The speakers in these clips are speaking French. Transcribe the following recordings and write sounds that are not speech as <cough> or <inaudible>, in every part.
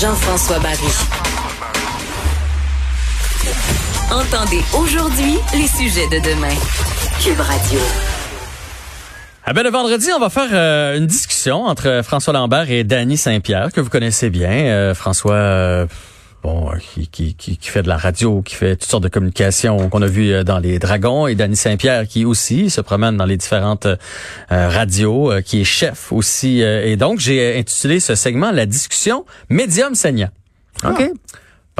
Jean-François Barry. Entendez aujourd'hui les sujets de demain. Cube Radio. Ah ben le vendredi, on va faire euh, une discussion entre François Lambert et Danny Saint-Pierre, que vous connaissez bien. Euh, François, euh, bon, qui, qui, qui, qui fait de la radio, qui fait toutes sortes de communications qu'on a vu euh, dans les Dragons, et Danny Saint-Pierre qui aussi se promène dans les différentes euh, radios, euh, qui est chef aussi. euh, et donc, j'ai intitulé ce segment La discussion médium saignant. OK?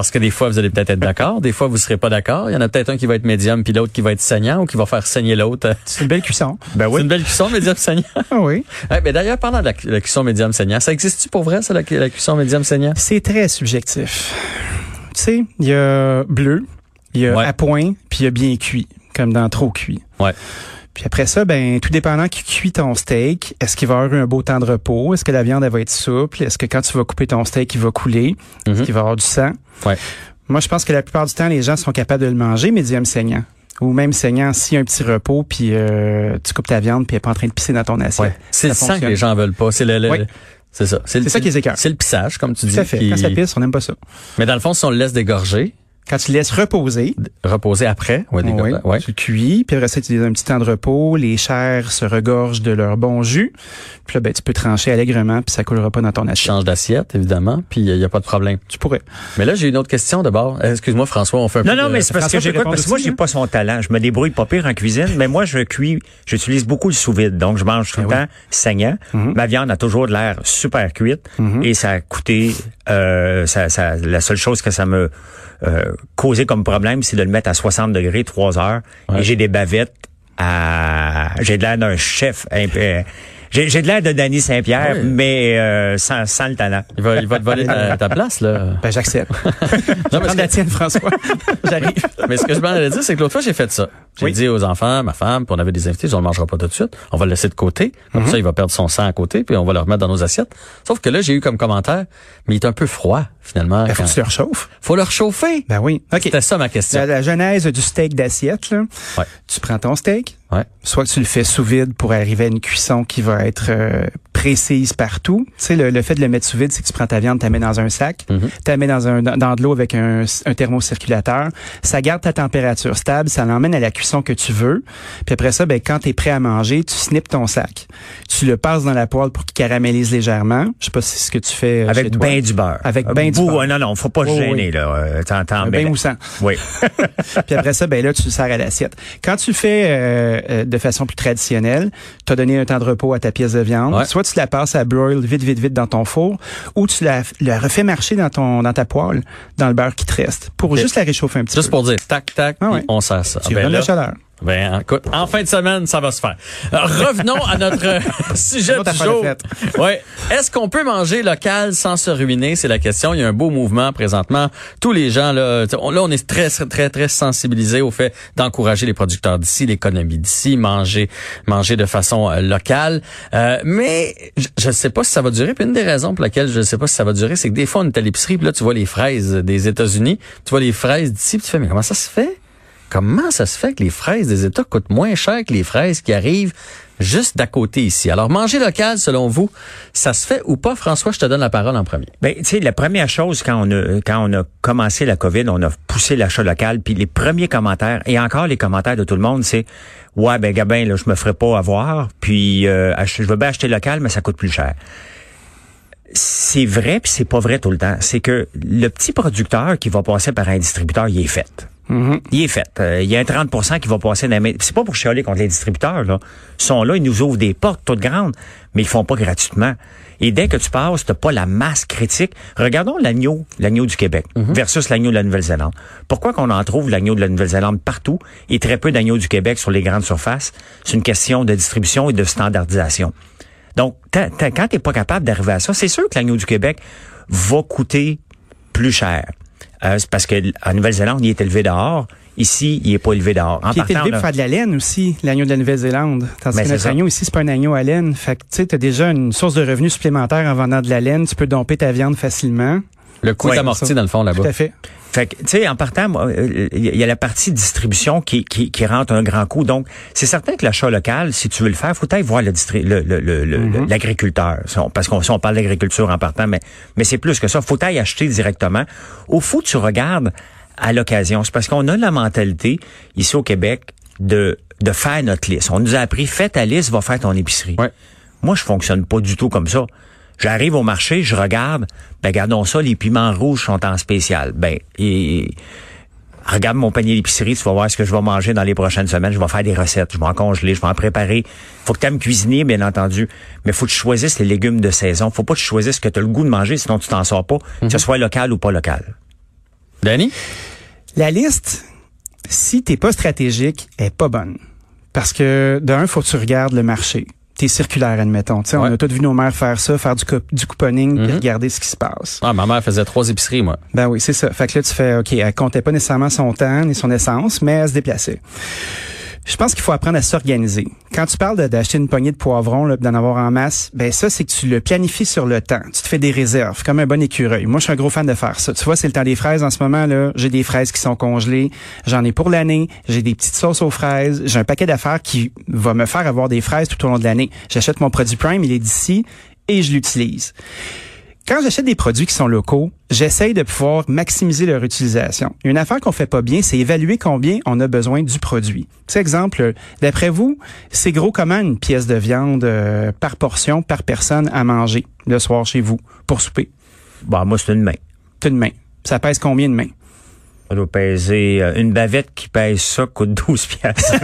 Parce que des fois, vous allez peut-être être d'accord, des fois, vous serez pas d'accord. Il y en a peut-être un qui va être médium, puis l'autre qui va être saignant ou qui va faire saigner l'autre. C'est une belle cuisson. Ben oui. C'est une belle cuisson, médium saignant. <laughs> Ah oui. Eh ben D'ailleurs, parlant de la, la cuisson médium saignant, ça existe-tu pour vrai, ça, la, la cuisson médium saignant? C'est très subjectif. Tu sais, il y a bleu, il y a Ouais. à point, puis il y a bien cuit, comme dans trop cuit. Ouais. Puis après ça, ben tout dépendant qui cuit ton steak, est-ce qu'il va y avoir un beau temps de repos? Est-ce que la viande elle va être souple? Est-ce que quand tu vas couper ton steak, il va couler? Est-ce Mhm. qu'il va y avoir du sang? Ouais. Moi, je pense que la plupart du temps, les gens sont capables de le manger médium saignant. Ou même saignant s'il y a un petit repos, puis euh, tu coupes ta viande, puis elle n'est pas en train de pisser dans ton assiette. C'est le Ça sang que les gens veulent pas. C'est le, le- c'est ça. C'est ça qui les écoeure. C'est le pissage, comme tu dis. Tout à fait. qui- Quand ça pisse, on n'aime pas ça. Mais dans le fond, si on le laisse dégorger, Quand tu laisses reposer, reposer après, ouais, dégorger, Oui, ouais. tu le cuis, puis après ça, tu donnes un petit temps de repos, les chairs se regorgent de leur bon jus, puis là, ben, tu peux trancher allègrement, puis ça coulera pas dans ton Tu assiette. changes d'assiette, évidemment, puis il n'y a pas de problème. Tu pourrais. Mais là, j'ai une autre question d'abord. Excuse-moi, François, on fait un Non, peu non, de- mais c'est parce François que répondre parce que moi, j'ai hein? pas son talent. Je me débrouille pas pire en cuisine, mais moi, je cuis, j'utilise beaucoup le sous-vide. Donc, je mange tout le Ben temps saignant. Ma viande a toujours de l'air super cuite et ça a coûté, euh, ça, ça, la seule chose que ça me euh, causait comme problème, c'est de le mettre à 60 degrés, 3 heures. Ouais. Et j'ai des bavettes à, j'ai de l'air d'un chef. un peu- J'ai j'ai de l'air de Danny Saint-Pierre, mais euh, sans, sans le talent. Il va, il va te voler ta, <laughs> ta place, là. Ben, j'accepte. <laughs> Non, mais la tienne, François. <laughs> J'arrive. mais ce que je m'en allais dire, c'est que l'autre fois, j'ai fait ça. J'ai Oui. dit aux enfants, ma femme, puis on avait des invités, on ne le mangera pas tout de suite. On va le laisser de côté. Comme ça, il va perdre son sang à côté, puis on va le remettre dans nos assiettes. Sauf que là, j'ai eu comme commentaire, mais il est un peu froid, finalement. Ben, faut que tu le réchauffes. faut le réchauffer. Ben oui. OK. C'était ça ma question. La, la genèse du steak d'assiette, là. Ouais. Tu prends ton steak, Ouais. soit que tu le fais sous vide pour arriver à une cuisson qui va être euh, précise partout. Tu sais, le, le fait de le mettre sous vide, c'est que tu prends ta viande, tu la mets dans un sac, Mhm. tu la mets dans, un, dans, de l'eau avec un, un thermocirculateur. Ça garde ta température stable, ça l'emmène à la cuisson que tu veux. Puis après ça, ben, quand tu es prêt à manger, tu snippes ton sac. Tu le passes dans la poêle pour qu'il caramélise légèrement. Je sais pas si c'est ce que tu fais euh, chez Avec toi. ben du beurre. Avec Euh, ben du beurre. Non, non, faut pas se Oui, gêner, oui. là. Euh, T'entends, bain moussant. Oui. <laughs> Puis après ça, ben là, tu le sers à l'assiette. Quand tu le fais euh, de façon plus traditionnelle, tu as donné un temps de repos à ta pièce de viande. Ouais. Soit tu la passes à broil vite, vite, vite dans ton four, ou tu la, la refais marcher dans ton dans ta poêle, dans le beurre qui te reste, pour juste la réchauffer un petit Juste peu. pour dire, tac, tac, Ah ouais. on sert ça. Tu Ah, ben la chaleur. Ben, écoute, en fin de semaine, ça va se faire. Euh, revenons à notre euh, <laughs> <laughs> sujet du jour. Ouais. Est-ce qu'on peut manger local sans se ruiner? C'est la question. Il y a un beau mouvement présentement. Tous les gens, là, on- là, on est très, très, très sensibilisés au fait d'encourager les producteurs d'ici, l'économie d'ici, manger, manger de façon euh, locale. Euh, mais je ne sais pas si ça va durer. Puis une des raisons pour laquelle je ne sais pas si ça va durer, c'est que des fois, on est à l'épicerie, puis là, tu vois les fraises des États-Unis, tu vois les fraises d'ici, puis tu fais, mais comment ça se fait? Comment ça se fait que les fraises des États coûtent moins cher que les fraises qui arrivent juste d'à côté ici? Alors, manger local, selon vous, ça se fait ou pas? François, je te donne la parole en premier. Ben, tu sais, la première chose quand on a quand on a commencé la COVID, on a poussé l'achat local, puis les premiers commentaires et encore les commentaires de tout le monde, c'est ouais ben Gabin là, je me ferai pas avoir, puis euh, je veux bien acheter local, mais ça coûte plus cher. C'est vrai puis c'est pas vrai tout le temps. C'est que le petit producteur qui va passer par un distributeur, il est fait. Mhm. Il est fait. Euh, il y a un 30% qui va passer dans main. C'est pas pour chialer contre les distributeurs, là. Ils sont là, ils nous ouvrent des portes toutes grandes, mais ils font pas gratuitement. Et dès que tu passes, t'as pas la masse critique. Regardons l'agneau, l'agneau du Québec versus l'agneau de la Nouvelle-Zélande. Pourquoi qu'on en trouve l'agneau de la Nouvelle-Zélande partout et très peu d'agneaux du Québec sur les grandes surfaces? C'est une question de distribution et de standardisation. Donc, t'as- t'as- quand t'es pas capable d'arriver à ça, c'est sûr que l'agneau du Québec va coûter plus cher. Euh, c'est parce que en Nouvelle-Zélande, il est élevé dehors. Ici, il est pas élevé dehors. En Qui est partant, élevé là- pour faire de la laine aussi, l'agneau de la Nouvelle-Zélande. Tandis Ben, que notre ça. agneau ici, c'est pas un agneau à laine. Fait que, tu sais, t'as déjà une source de revenus supplémentaire en vendant de la laine. Tu peux domper ta viande facilement. Le coût Ouais, est amorti, ça. dans le fond, Tout là-bas. à fait. Fait que, tu sais, en partant, il y a la partie distribution qui, qui, qui rentre un grand coup. Donc, c'est certain que l'achat local, si tu veux le faire, faut aller voir l'agriculteur. Le, le, le, Mhm. l'agriculteur. Parce qu'on si on parle d'agriculture en partant, mais, mais c'est plus que ça. Faut aller acheter directement. Au fond, tu regardes à l'occasion. C'est parce qu'on a la mentalité, ici au Québec, de, de faire notre liste. On nous a appris, fais ta liste, va faire ton épicerie. Ouais. Moi, je fonctionne pas du tout comme ça. J'arrive au marché, je regarde, ben regardons ça, les piments rouges sont en spécial. Ben, et, regarde mon panier d'épicerie, tu vas voir ce que je vais manger dans les prochaines semaines. Je vais faire des recettes, je vais en congeler, je vais en préparer. Faut que tu aimes cuisiner, bien entendu, mais faut que tu choisisses les légumes de saison. Faut pas que tu choisisses ce que tu as le goût de manger, sinon tu t'en sors pas, que ce soit local ou pas local. Danny? La liste, si t'es pas stratégique, est pas bonne. Parce que d'un, faut que tu regardes le marché. T'es circulaire, admettons. Tu sais, Ouais. On a tous vu nos mères faire ça, faire du, co- du couponing, puis regarder ce qui se passe. Ah, ma mère faisait trois épiceries, moi. Ben oui, c'est ça. Fait que là, tu fais, OK, elle comptait pas nécessairement son temps ni son essence, mais elle se déplaçait. Je pense qu'il faut apprendre à s'organiser. Quand tu parles d'acheter une poignée de poivrons, d'en avoir en masse, ben ça, c'est que tu le planifies sur le temps. Tu te fais des réserves, comme un bon écureuil. Moi, je suis un gros fan de faire ça. Tu vois, c'est le temps des fraises en ce moment, là. J'ai des fraises qui sont congelées. J'en ai pour l'année. J'ai des petites sauces aux fraises. J'ai un paquet d'affaires qui va me faire avoir des fraises tout au long de l'année. J'achète mon produit Prime, il est d'ici, et je l'utilise. Quand j'achète des produits qui sont locaux, j'essaye de pouvoir maximiser leur utilisation. Une affaire qu'on fait pas bien, c'est évaluer combien on a besoin du produit. Exemple, d'après vous, c'est gros comment une pièce de viande euh, par portion, par personne à manger le soir chez vous pour souper? Bon, moi, c'est une main. Une main. Ça pèse combien de mains? Ça doit peser, euh, une bavette qui pèse ça coûte 12 piastres. <laughs>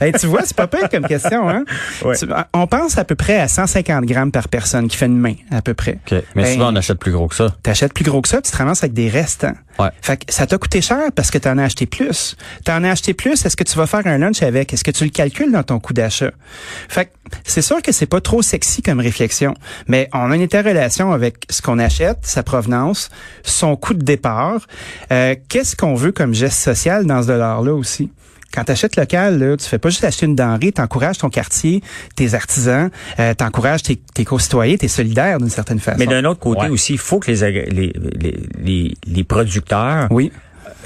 Hey, tu vois, c'est pas pire comme question, hein? Ouais. Tu- on pense à peu près à 150 grammes par personne qui fait une main, à peu près. OK. Mais Ben, souvent, on achète plus gros que ça. T'achètes plus gros que ça, tu te ramasses avec des restants. Ouais. Fait que ça t'a coûté cher parce que t'en as acheté plus. T'en as acheté plus, est-ce que tu vas faire un lunch avec? Est-ce que tu le calcules dans ton coût d'achat? Fait que c'est sûr que c'est pas trop sexy comme réflexion, mais on a une interrelation avec ce qu'on achète, sa provenance, son coût de départ. Euh, Qu'est-ce qu'on veut comme geste social dans ce dollar-là aussi? Quand tu achètes local, là, tu fais pas juste acheter une denrée, tu encourages ton quartier, tes artisans, euh, tu encourages tes, tes concitoyens, tu es solidaire d'une certaine façon. Mais d'un autre côté Ouais. aussi, il faut que les, ag- les, les, les, les producteurs Oui.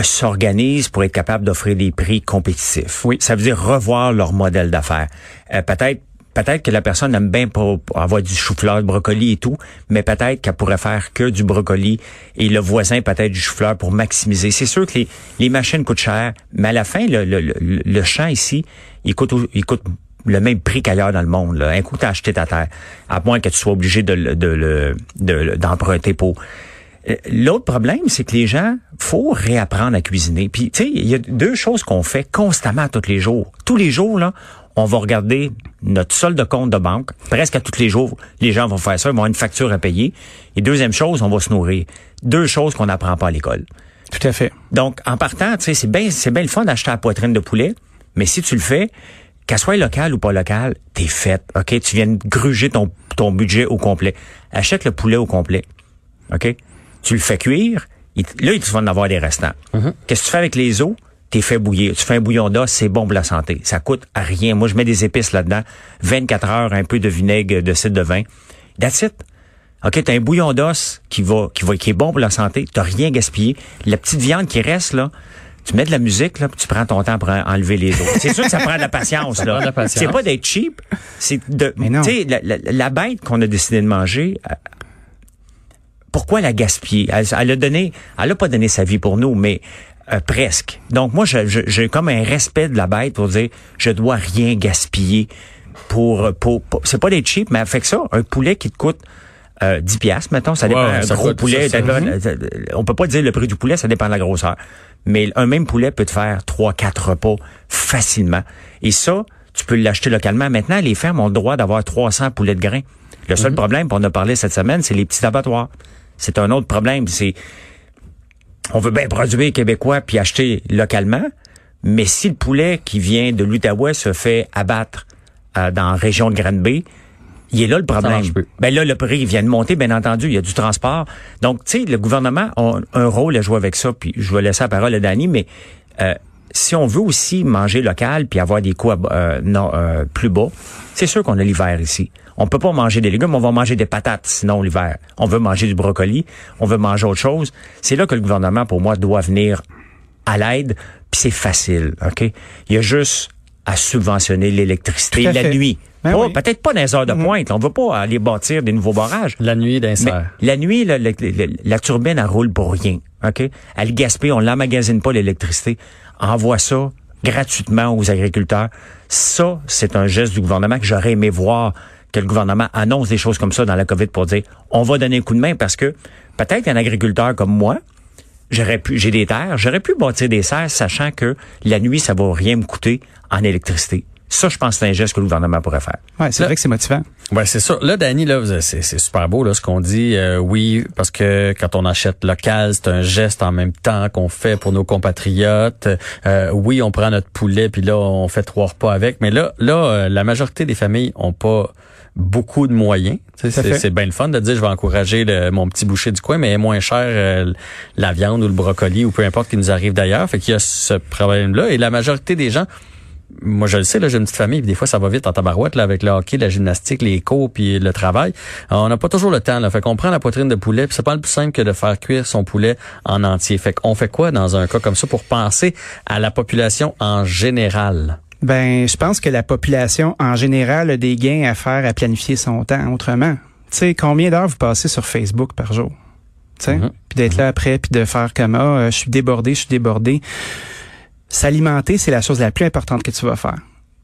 s'organisent pour être capables d'offrir des prix compétitifs. Oui. Ça veut dire revoir leur modèle d'affaires. Euh, peut-être peut-être que la personne aime bien pas pas avoir du chou-fleur, du brocoli et tout, mais peut-être qu'elle pourrait faire que du brocoli et le voisin peut-être du chou-fleur pour maximiser. C'est sûr que les, machines coûtent cher, mais à la fin, le, le, champ ici, il coûte, le même prix qu'ailleurs dans le monde. Là. Un coup, t'as acheté ta terre, à moins que tu sois obligé de, de, de, d'emprunter pour. Euh, L'autre problème, c'est que les gens, faut réapprendre à cuisiner. Puis, tu sais, il y a deux choses qu'on fait constamment tous les jours. Tous les jours, là, on va regarder notre solde de compte de banque. Presque à tous les jours, les gens vont faire ça. Ils vont avoir une facture à payer. Et deuxième chose, on va se nourrir. Deux choses qu'on n'apprend pas à l'école. Tout à fait. Donc, en partant, tu sais, c'est bien, c'est bien le fun d'acheter la poitrine de poulet, mais si tu le fais, qu'elle soit locale ou pas locale, t'es faite. OK? Tu viens de gruger ton, ton budget au complet. Achète le poulet au complet. OK? Tu le fais cuire. il- là, tu vas en avoir des restants. Qu'est-ce que tu fais avec les os? T'es fait bouillir. Tu fais un bouillon d'os, c'est bon pour la santé. Ça coûte à rien. Moi, je mets des épices là-dedans. 24 heures, un peu de vinaigre, de cidre de vin. That's it. OK, t'as un bouillon d'os qui va, qui va, qui est bon pour la santé. T'as rien gaspillé. La petite viande qui reste, là, tu mets de la musique, là, puis tu prends ton temps pour en- enlever les os. C'est sûr que ça prend de la patience, là. prend de la patience. C'est pas d'être cheap. C'est de, tu sais, la, la- la bête qu'on a décidé de manger, euh, pourquoi la gaspiller? Elle, elle a donné, elle a pas donné sa vie pour nous, mais euh, presque. Donc moi, j'ai comme un respect de la bête pour dire, je dois rien gaspiller pour, pour, pour- c'est pas d'être cheap, mais fait que ça, un poulet qui te coûte euh, 10 piastres, mettons, ça dépend. Ouais, un ça gros poulet, ça, ça. dépend- euh, on peut pas dire le prix du poulet, ça dépend de la grosseur. Mais un même poulet peut te faire trois, quatre repas facilement. Et ça, tu peux l'acheter localement. Maintenant, les fermes ont le droit d'avoir 300 poulets de grains. Le seul problème, puis on a parlé cette semaine, c'est les petits abattoirs. C'est un autre problème. C'est on veut bien produire québécois puis acheter localement, mais si le poulet qui vient de l'Outaouais se fait abattre euh, dans la région de Granby, il est là le problème. Ben là, le prix vient de monter, bien entendu. Il y a du transport. Donc, tu sais, le gouvernement a un rôle à jouer avec ça. Puis je vais laisser la parole à Dani, mais euh, si on veut aussi manger local puis avoir des coûts euh, non, euh, plus bas, c'est sûr qu'on a l'hiver ici. On peut pas manger des légumes, on va manger des patates sinon l'hiver. On veut manger du brocoli, on veut manger autre chose. C'est là que le gouvernement, pour moi, doit venir à l'aide, puis c'est facile, OK? Il y a juste à subventionner l'électricité la fait. nuit. Ben oui. Peut-être pas dans les heures de pointe. là. On veut pas aller bâtir des nouveaux barrages. La nuit d'insert. la nuit, la turbine, elle roule pour rien. OK? Elle gaspille, on l'emmagasine pas l'électricité. Envoie ça gratuitement aux agriculteurs. Ça, c'est un geste du gouvernement que j'aurais aimé voir que le gouvernement annonce des choses comme ça dans la COVID pour dire on va donner un coup de main parce que peut-être qu'un agriculteur comme moi, j'aurais pu, j'ai des terres, j'aurais pu bâtir des serres sachant que la nuit, ça va rien me coûter en électricité. Ça, je pense que c'est un geste que le gouvernement pourrait faire. Ouais, c'est vrai que c'est motivant. Ouais, c'est ça. Là, Danny, là, c'est, c'est super beau là ce qu'on dit. Euh, oui, parce que quand on achète local, c'est un geste en même temps qu'on fait pour nos compatriotes. Euh, oui, on prend notre poulet puis là, on fait trois repas avec. Mais là, là, euh, la majorité des familles ont pas beaucoup de moyens. C'est, bien le fun de dire je vais encourager le- mon petit boucher du coin, mais moins cher euh, la viande ou le brocoli ou peu importe qui nous arrive d'ailleurs. Fait qu'il y a ce problème-là. Et la majorité des gens moi je le sais là j'ai une petite famille puis des fois ça va vite en tabarouette là avec le hockey la gymnastique les cours puis le travail Alors, on n'a pas toujours le temps là fait qu'on prend la poitrine de poulet puis c'est pas le plus simple que de faire cuire son poulet en entier fait qu'on fait quoi dans un cas comme ça pour penser à la population en général? Ben, je pense que la population en général a des gains à faire à planifier son temps autrement. Tu sais, combien d'heures vous passez sur Facebook par jour? Tu sais, Mhm. puis d'être là après, puis de faire comme ah, euh, je suis débordé, je suis débordé. S'alimenter, c'est la chose la plus importante que tu vas faire.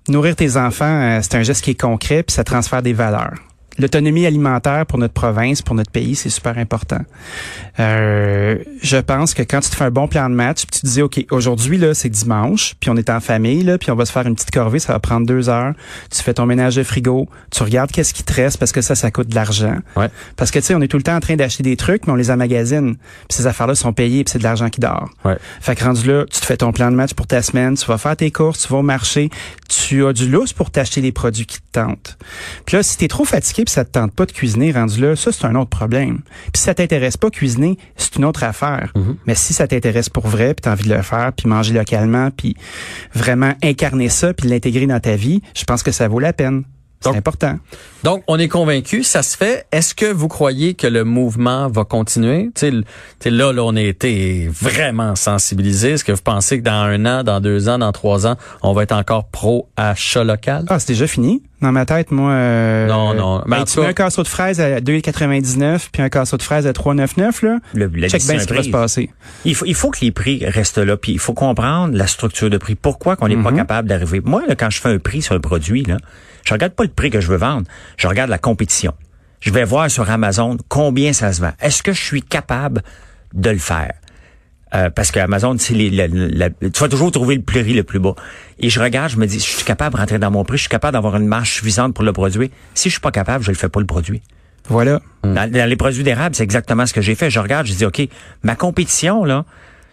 Nourrir tes enfants, euh, c'est un geste qui est concret, puis ça transfère des valeurs. L'autonomie alimentaire pour notre province, pour notre pays, c'est super important. Euh, je pense que quand tu te fais un bon plan de match, puis tu te dis, OK, aujourd'hui, là, c'est dimanche, puis on est en famille, là, puis on va se faire une petite corvée, ça va prendre deux heures. Tu fais ton ménage de frigo, tu regardes qu'est-ce qui te reste parce que ça, ça coûte de l'argent. Ouais. Parce que, tu sais, on est tout le temps en train d'acheter des trucs, mais on les emmagasine. Puis ces affaires-là sont payées, puis c'est de l'argent qui dort. Ouais. Fait que rendu là, tu te fais ton plan de match pour ta semaine, tu vas faire tes courses, tu vas au marché, tu as du lousse pour t'acheter les produits qui te tentent. Puis là, si t'es trop fatigué puis ça te tente pas de cuisiner, rendu là, ça c'est un autre problème. Puis si ça t'intéresse pas cuisiner, c'est une autre affaire. Mais si ça t'intéresse pour vrai, puis t'as envie de le faire, puis manger localement, puis vraiment incarner ça, puis l'intégrer dans ta vie, je pense que ça vaut la peine. C'est Donc- important. donc on est convaincu ça se fait est-ce que vous croyez que le mouvement va continuer? Tu sais le- tu sais, là là on a été vraiment sensibilisés est-ce que vous pensez que dans un an dans deux ans dans trois ans on va être encore pro achat local? Ah, c'est déjà fini. Dans ma tête, moi. euh, Non, non. Mais ben, en tu mets un casseau de fraises à 2,99 puis un casseau de fraises à 3,99 là. Le- la Check bien ce qui va se passer. Il faut, il faut que les prix restent là, puis il faut comprendre la structure de prix. Pourquoi qu'on n'est pas capable d'arriver? Moi, là, quand je fais un prix sur un produit, là, je regarde pas le prix que je veux vendre, je regarde la compétition. Je vais voir sur Amazon combien ça se vend. Est-ce que je suis capable de le faire? Euh, parce que Amazon, c'est les, la- la- tu vas toujours trouver le prix le plus bas. Et je regarde, je me dis, je suis capable de rentrer dans mon prix, je suis capable d'avoir une marge suffisante pour le produire. Si je suis pas capable, je le fais pas le produit. Voilà. Dans, dans les produits d'érable, c'est exactement ce que j'ai fait. Je regarde, je dis, OK, ma compétition, là,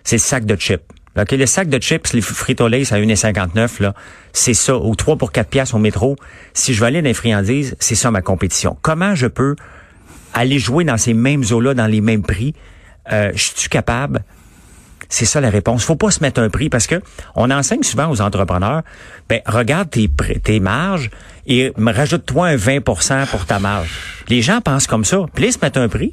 c'est le sac de chips. OK, le sac de chips, les Frito-Lay, à 1,59, là, c'est ça. Ou 3 pour 4 piastres au métro. Si je veux aller dans les friandises, c'est ça ma compétition. Comment je peux aller jouer dans ces mêmes eaux-là, dans les mêmes prix? Euh, je suis capable? C'est ça la réponse. Faut pas se mettre un prix parce que on enseigne souvent aux entrepreneurs, ben regarde tes marges et rajoute-toi un 20% pour ta marge. Les gens pensent comme ça. Puis ils se mettent un prix,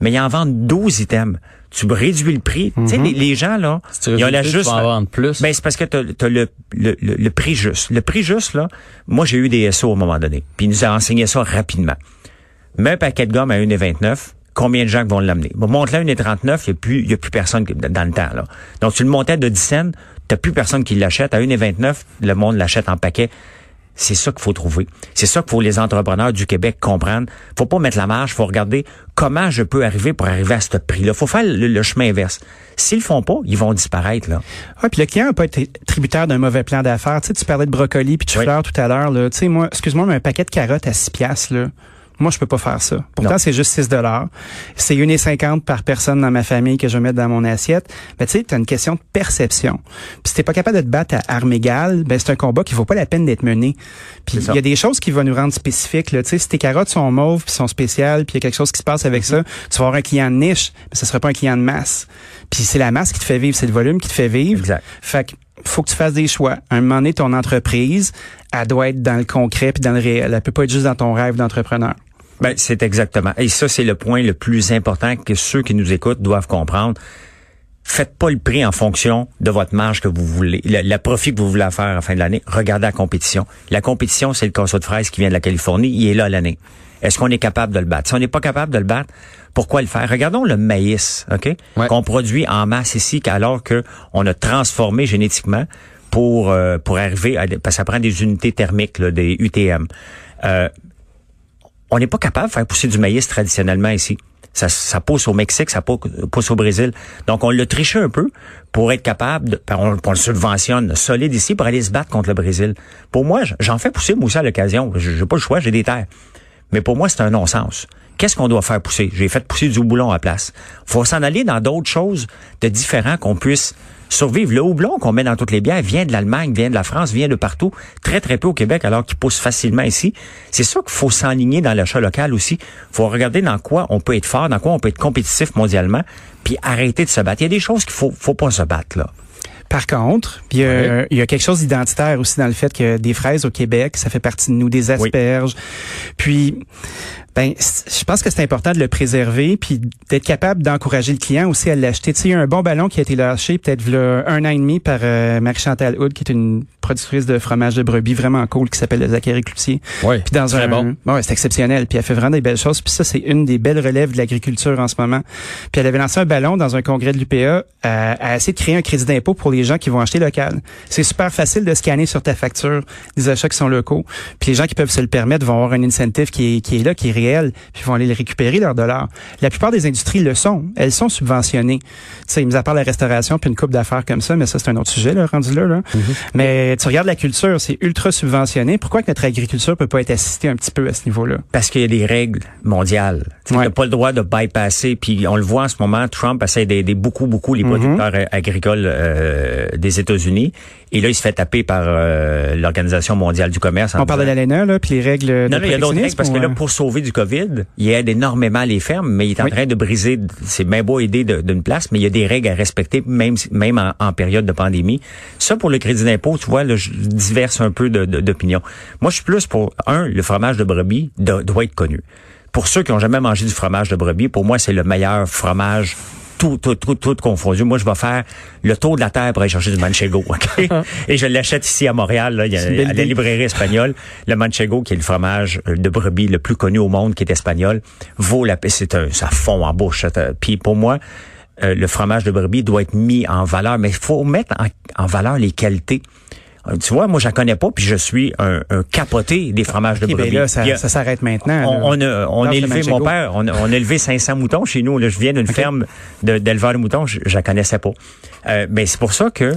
mais ils en vendent 12 items. Tu réduis le prix. Tu sais, les, les gens, là, Si ils ont la tu juste... vas en vendre plus. Ben, c'est parce que tu as, le, le, le, le prix juste. Le prix juste, là, moi, j'ai eu des SO à un moment donné. Puis ils nous a enseigné ça rapidement. Mets un paquet de gomme à 1,29, combien de gens vont l'amener? Bon, monte-le à 1,39, il n'y a, plus- il y a plus personne dans le temps. Là. Donc, tu le montais de 10 cents, tu plus personne qui l'achète. À 1,29, le monde l'achète en paquet. C'est ça qu'il faut trouver. C'est ça qu'il faut les entrepreneurs du Québec comprendre. faut pas mettre la marge, faut regarder comment je peux arriver pour arriver à ce prix-là. faut faire le, le chemin inverse. S'ils le font pas, ils vont disparaître. là. Ouais, puis le client n'a pas été tributaire d'un mauvais plan d'affaires. Tu sais, tu parlais de brocoli puis de Oui. fleurs tout à l'heure. là. Tu sais, moi, excuse-moi, mais un paquet de carottes à 6 piastres, là. Moi, je peux pas faire ça. Pourtant, c'est juste 6 dollars. C'est 1,50 par personne dans ma famille que je mettre dans mon assiette. Mais tu sais, t'as une question de perception. Puis si t'es pas capable de te battre à armes égales, ben c'est un combat qui vaut pas la peine d'être mené. Puis il y a des choses qui vont nous rendre spécifiques. Là. Tu sais, si tes carottes sont mauves puis sont spéciales, puis il y a quelque chose qui se passe avec ça, tu vas avoir un client de niche, mais ce sera pas un client de masse. Puis c'est la masse qui te fait vivre, c'est le volume qui te fait vivre. Exact. Fait que faut que tu fasses des choix. À un moment donné, ton entreprise, elle doit être dans le concret puis dans le réel. Elle peut pas être juste dans ton rêve d'entrepreneur. Ben, c'est exactement. Et ça, c'est le point le plus important que ceux qui nous écoutent doivent comprendre. Faites pas le prix en fonction de votre marge que vous voulez, le, profit que vous voulez faire à la fin de l'année. Regardez la compétition. La compétition, c'est le casseau de fraises qui vient de la Californie. Il est là l'année. Est-ce qu'on est capable de le battre? Si on n'est pas capable de le battre, pourquoi le faire? Regardons le maïs, OK? Qu'on produit en masse ici, alors que on a transformé génétiquement pour euh, pour arriver à parce que ça prend des unités thermiques, là, des UTM. Euh, on n'est pas capable de faire pousser du maïs traditionnellement ici. Ça, pousse au Mexique, ça pousse au Brésil. Donc, on l'a triché un peu pour être capable, de, on, on, le subventionne solide ici pour aller se battre contre le Brésil. Pour moi, j'en fais pousser moi aussi à l'occasion. J'ai pas le choix, j'ai des terres. Mais pour moi, c'est un non-sens. Qu'est-ce qu'on doit faire pousser? J'ai fait pousser du houblon à place. faut s'en aller dans d'autres choses de différents qu'on puisse survivre. Le houblon qu'on met dans toutes les bières vient de l'Allemagne, vient de la France, vient de partout, très très peu au Québec, alors qu'il pousse facilement ici. C'est ça qu'il faut s'enligner dans l'achat local aussi. faut regarder dans quoi on peut être fort, dans quoi on peut être compétitif mondialement, puis arrêter de se battre. Il y a des choses qu'il faut, faut pas se battre là. Par contre, il y, a, il y a quelque chose d'identitaire aussi dans le fait que des fraises au Québec, ça fait partie de nous, des asperges. Puis, ben, je pense que c'est important de le préserver puis d'être capable d'encourager le client aussi à l'acheter. Tu sais, il y a un bon ballon qui a été lâché peut-être un an et demi par euh, Marie-Chantal Hood, qui est une productrice de fromage de brebis vraiment cool qui s'appelle le Zachary Cloutier. Oui, puis dans un bon. Ouais, c'est exceptionnel. Puis elle fait vraiment des belles choses. Puis ça, c'est une des belles relèves de l'agriculture en ce moment. Puis elle avait lancé un ballon dans un congrès de l'UPA à, à essayer de créer un crédit d'impôt pour les gens qui vont acheter local. C'est super facile de scanner sur ta facture des achats qui sont locaux. Puis les gens qui peuvent se le permettre vont avoir un incentive qui est, qui est là, qui est réel, puis vont aller le récupérer leurs dollars. La plupart des industries le sont. Elles sont subventionnées. Tu sais, mis à part la restauration puis une coupe d'affaires comme ça, mais ça c'est un autre sujet là, rendu là. là. Mm-hmm. Mais tu regardes la culture, c'est ultra subventionné. Pourquoi que notre agriculture peut pas être assistée un petit peu à ce niveau-là? Parce qu'il y a des règles mondiales. Tu n'as pas le droit de bypasser. Puis on le voit en ce moment, Trump essaie d'aider beaucoup, beaucoup les mhm. producteurs agricoles euh, des États-Unis. Et là, il se fait taper par euh, l'Organisation mondiale du commerce. On parle de l'ALENA, là, puis les règles Non, non, il y a d'autres règles parce que là, pour sauver du COVID, il aide énormément les fermes, mais il est en train de briser, c'est bien beau aider d'une place, mais il y a des règles à respecter, même même en, période de pandémie. Ça, pour le crédit d'impôt, tu vois, là, je diverse un peu d'opinion. Moi, je suis plus pour, un, le fromage de brebis doit être connu. Pour ceux qui ont jamais mangé du fromage de brebis, pour moi, c'est le meilleur fromage tout, tout, tout, tout confondu. Moi, je vais faire le tour de la terre pour aller chercher du manchego, <laughs> OK? <laughs> Et je l'achète ici à Montréal, là, il y a, à la librairie espagnole. Le manchego, qui est le fromage de brebis le plus connu au monde, qui est espagnol, vaut la c'est un, ça fond en bouche. Puis pour moi, euh, le fromage de brebis doit être mis en valeur, mais il faut mettre en, valeur les qualités. Euh, tu vois, moi, je la connais pas, puis je suis un, capoté des fromages de ben brebis. là, ça, s'arrête maintenant. On, a, on a élevé, mon père, on a, élevé 500 moutons chez nous. Là, je viens d'une ferme d'éleveurs de, moutons, je, je la connaissais pas. Euh, mais c'est pour ça que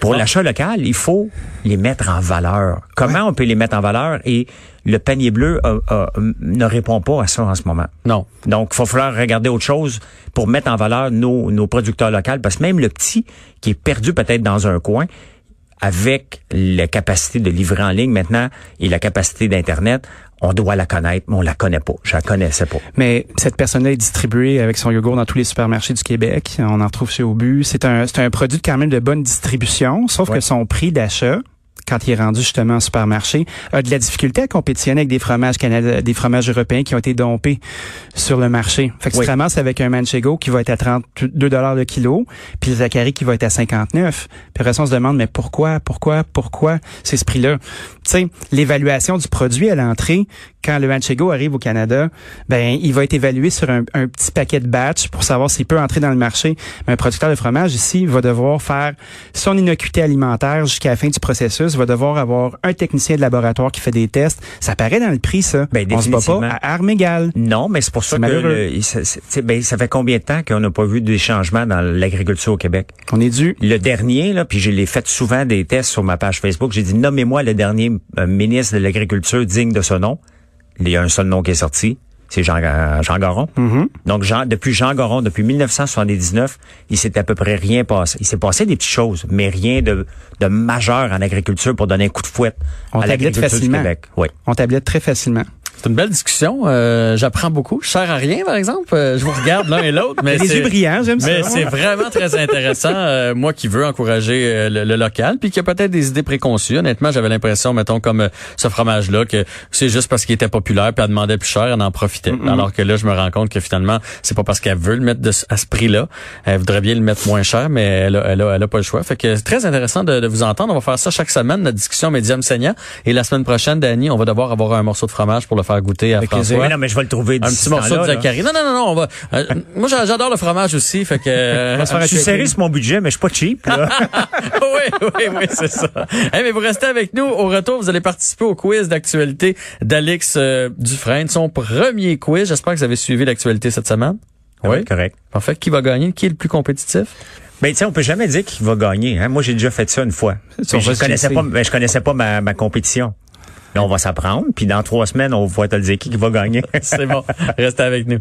pour l'achat local, il faut les mettre en valeur. Comment on peut les mettre en valeur? Et le panier bleu ne répond pas à ça en ce moment. Non. Donc, il va falloir regarder autre chose pour mettre en valeur nos, nos producteurs locaux, parce que même le petit qui est perdu peut-être dans un coin, avec la capacité de livrer en ligne maintenant et la capacité d'Internet, on doit la connaître, mais on la connaît pas. Je la connaissais pas. Mais cette personne-là est distribuée avec son yogourt dans tous les supermarchés du Québec. On en retrouve chez Obu. C'est un, c'est un produit quand même de bonne distribution, sauf que son prix d'achat quand il est rendu justement au supermarché, a de la difficulté à compétitionner avec des fromages canadiens, des fromages européens qui ont été dompés sur le marché. Fait que tu te ramasses avec un Manchego qui va être à 32 dollars le kilo, puis le Zachary qui va être à 59. Puis après on se demande mais pourquoi, pourquoi, pourquoi c'est ce prix-là? Tu sais, l'évaluation du produit à l'entrée quand le Manchego arrive au Canada, ben il va être évalué sur un, petit paquet de batch pour savoir s'il peut entrer dans le marché. Mais un producteur de fromage ici va devoir faire son innocuité alimentaire jusqu'à la fin du processus va devoir avoir un technicien de laboratoire qui fait des tests. Ça paraît dans le prix, ça. Ben, On se bat pas à armes égales. Non, mais c'est pour ça que ben, ça fait combien de temps qu'on n'a pas vu des changements dans l'agriculture au Québec? On est dû. Le dernier, là, puis je l'ai fait souvent des tests sur ma page Facebook. J'ai dit, nommez-moi le dernier euh, ministre de l'Agriculture digne de ce nom. Il y a un seul nom qui est sorti c'est Jean, Jean Garon. Mm-hmm. Donc, Jean, depuis Jean Garon, depuis 1979, il s'est à peu près rien passé. Il s'est passé des petites choses, mais rien de, de majeur en agriculture pour donner un coup de fouette On à l'agriculture du Québec. Oui. On tablette très facilement. C'est une belle discussion. Euh, J'apprends beaucoup. Je sers à rien, par exemple. Euh, je vous regarde l'un et l'autre, mais Les c'est- yeux brillants, j'aime ça. mais c'est vraiment très intéressant. euh, moi qui veux encourager euh, le, le local, puis qui a peut-être des idées préconçues. Honnêtement, j'avais l'impression, mettons comme euh, ce fromage-là, que c'est juste parce qu'il était populaire, puis elle demandait plus cher, elle en profitait. Alors que là, je me rends compte que finalement, c'est pas parce qu'elle veut le mettre de, à ce prix-là. Elle voudrait bien le mettre moins cher, mais elle a, elle a, elle a pas le choix. Fait que c'est très intéressant de, de vous entendre. On va faire ça chaque semaine, notre discussion médium saignant. Et la semaine prochaine, Dani, on va devoir avoir un morceau de fromage pour le faire goûter à François. Oui, non, mais je vais le trouver Un petit morceau de. Zachary. Non, non, non, non, on va. euh, moi, j'a- j'adore le fromage aussi, fait que. euh, Je suis serré sur mon budget, mais je suis pas cheap. Là. <laughs> oui, oui, oui, c'est ça. Eh, mais vous restez avec nous. Au retour, vous allez participer au quiz d'actualité d'Alex euh, Dufresne, son premier quiz. J'espère que vous avez suivi l'actualité cette semaine. Oui. correct. Parfait. Qui va gagner? Qui est le plus compétitif? Ben, tu sais, on peut jamais dire qui va gagner. Hein? Moi, j'ai déjà fait ça une fois. <laughs> Je connaissais pas, ben, je connaissais pas ma, ma compétition. On va s'apprendre. Puis dans trois semaines, on va te qui, qui va gagner. <laughs> C'est bon. Restez avec nous.